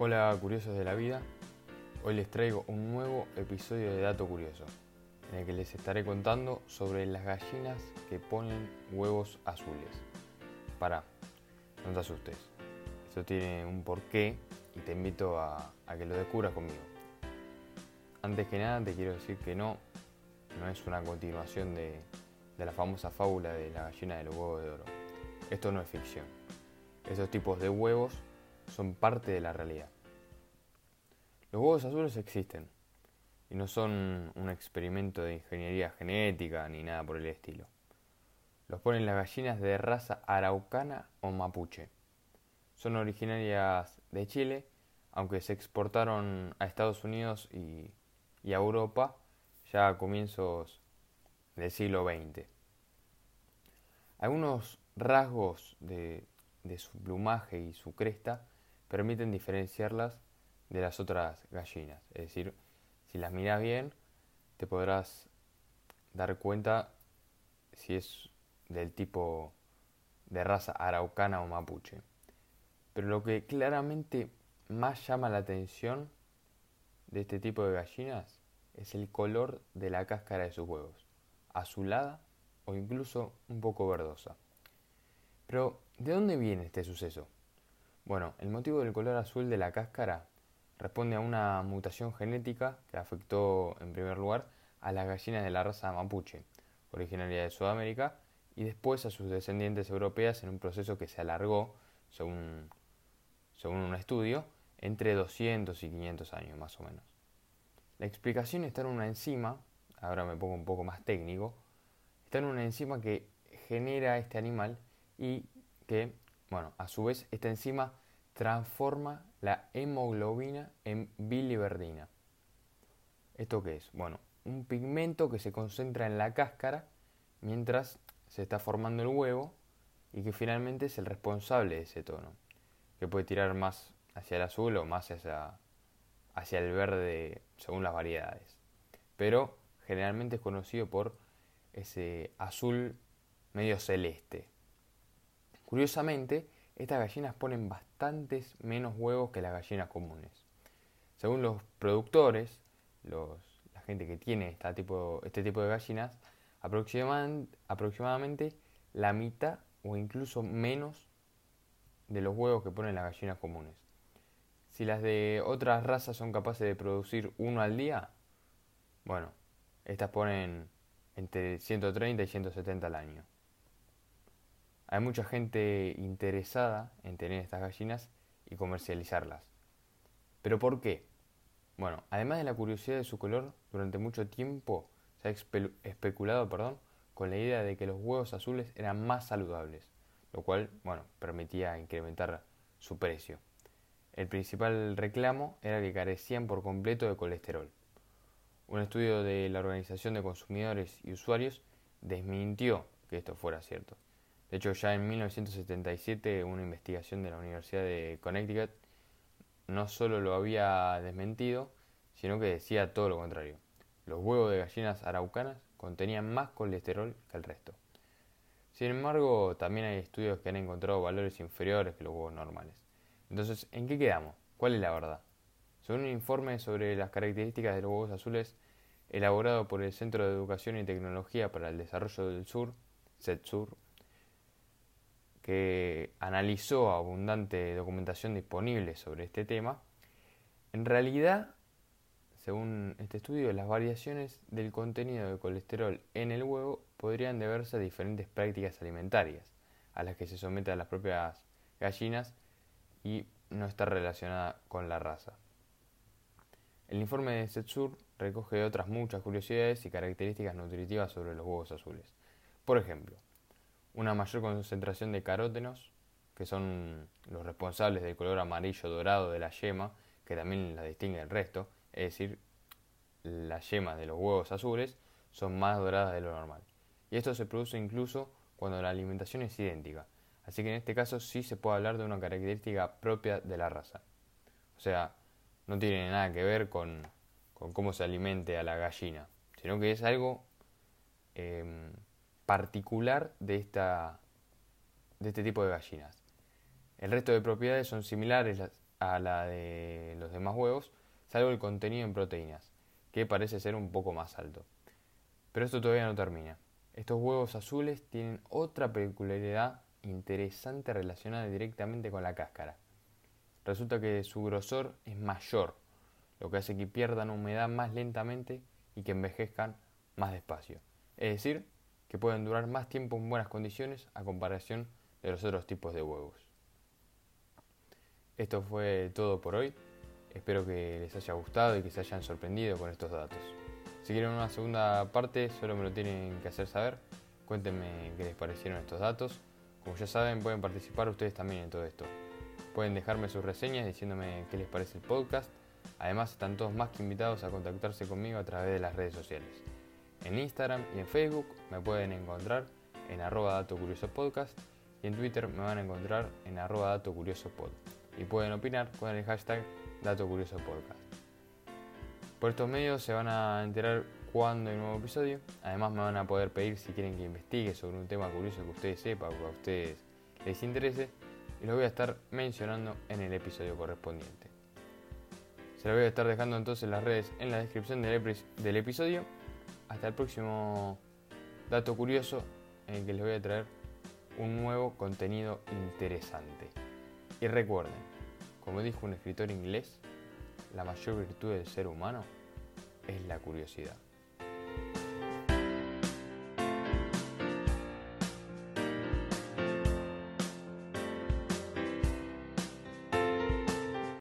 Hola curiosos de la vida, hoy les traigo un nuevo episodio de Dato Curioso, en el que les estaré contando sobre las gallinas que ponen huevos azules. Para, no te asustes, esto tiene un porqué y te invito a, que lo descubras conmigo. Antes que nada te quiero decir que no, no es una continuación de, la famosa fábula de la gallina de los huevos de oro. Esto no es ficción. Estos tipos de huevos son parte de la realidad. Los huevos azules existen y no son un experimento de ingeniería genética ni nada por el estilo. Los ponen las gallinas de raza araucana o mapuche. Son originarias de Chile, aunque se exportaron a Estados Unidos y, a Europa ya a comienzos del siglo XX. Algunos rasgos de, de su plumaje y su cresta permiten diferenciarlas de las otras gallinas. Es decir, si las miras bien, te podrás dar cuenta si es del tipo de raza araucana o mapuche. Pero lo que claramente más llama la atención de este tipo de gallinas es el color de la cáscara de sus huevos, azulada o incluso un poco verdosa. Pero, ¿de dónde viene este suceso? Bueno, el motivo del color azul de la cáscara responde a una mutación genética que afectó en primer lugar a las gallinas de la raza mapuche, originaria de Sudamérica, y después a sus descendientes europeas en un proceso que se alargó, según, según un estudio, entre 200 y 500 años más o menos. La explicación está en una enzima, ahora me pongo un poco más técnico, está en una enzima que genera este animal y que bueno, a su vez esta enzima transforma la hemoglobina en biliverdina. ¿Esto qué es? Bueno, un pigmento que se concentra en la cáscara mientras se está formando el huevo y que finalmente es el responsable de ese tono, que puede tirar más hacia el azul o más hacia, hacia el verde según las variedades. Pero generalmente es conocido por ese azul medio celeste. Curiosamente, estas gallinas ponen bastantes menos huevos que las gallinas comunes. Según los productores, la gente que tiene este tipo, de gallinas, aproximadamente la mitad o incluso menos de los huevos que ponen las gallinas comunes. Si las de otras razas son capaces de producir uno al día, bueno, estas ponen entre 130 y 170 al año. Hay mucha gente interesada en tener estas gallinas y comercializarlas. ¿Pero por qué? Bueno, además de la curiosidad de su color, durante mucho tiempo se ha especulado perdón, con la idea de que los huevos azules eran más saludables, lo cual bueno, permitía incrementar su precio. El principal reclamo era que carecían por completo de colesterol. Un estudio de la Organización de Consumidores y Usuarios desmintió que esto fuera cierto. De hecho, ya en 1977 una investigación de la Universidad de Connecticut no solo lo había desmentido, sino que decía todo lo contrario. Los huevos de gallinas araucanas contenían más colesterol que el resto. Sin embargo, también hay estudios que han encontrado valores inferiores que los huevos normales. Entonces, ¿en qué quedamos? ¿Cuál es la verdad? Según un informe sobre las características de los huevos azules elaborado por el Centro de Educación y Tecnología para el Desarrollo del Sur, CETSUR, que analizó abundante documentación disponible sobre este tema, en realidad, según este estudio, las variaciones del contenido de colesterol en el huevo podrían deberse a diferentes prácticas alimentarias a las que se someten las propias gallinas y no está relacionada con la raza. El informe de Setsur recoge otras muchas curiosidades y características nutritivas sobre los huevos azules. Por ejemplo, una mayor concentración de carótenos, que son los responsables del color amarillo dorado de la yema, que también la distingue del resto, es decir, las yemas de los huevos azules son más doradas de lo normal. Y esto se produce incluso cuando la alimentación es idéntica, así que en este caso sí se puede hablar de una característica propia de la raza. O sea, no tiene nada que ver con, cómo se alimente a la gallina, sino que es algo em, particular de, esta, de este tipo de gallinas. El resto de propiedades son similares, a la de los demás huevos, salvo el contenido en proteínas, que parece ser un poco más alto. Pero esto todavía no termina. Estos huevos azules tienen otra peculiaridad interesante relacionada directamente con la cáscara. Resulta que su grosor es mayor, lo que hace que pierdan humedad más lentamente y que envejezcan más despacio. Es decir, que pueden durar más tiempo en buenas condiciones a comparación de los otros tipos de huevos. Esto fue todo por hoy. Espero que les haya gustado y que se hayan sorprendido con estos datos. Si quieren una segunda parte, solo me lo tienen que hacer saber. Cuéntenme qué les parecieron estos datos. Como ya saben, pueden participar ustedes también en todo esto. Pueden dejarme sus reseñas diciéndome qué les parece el podcast. Además, están todos más que invitados a contactarse conmigo a través de las redes sociales. En Instagram y en Facebook me pueden encontrar en arroba dato curioso podcast y en Twitter me van a encontrar en arroba dato curioso pod. Y pueden opinar con el hashtag dato curioso podcast. Por estos medios se van a enterar cuando hay un nuevo episodio. Además me van a poder pedir si quieren que investigue sobre un tema curioso que ustedes sepan o que a ustedes les interese. Y lo voy a estar mencionando en el episodio correspondiente. Se lo voy a estar dejando entonces las redes en la descripción del, del episodio. Hasta el próximo dato curioso en el que les voy a traer un nuevo contenido interesante. Y recuerden, como dijo un escritor inglés, la mayor virtud del ser humano es la curiosidad.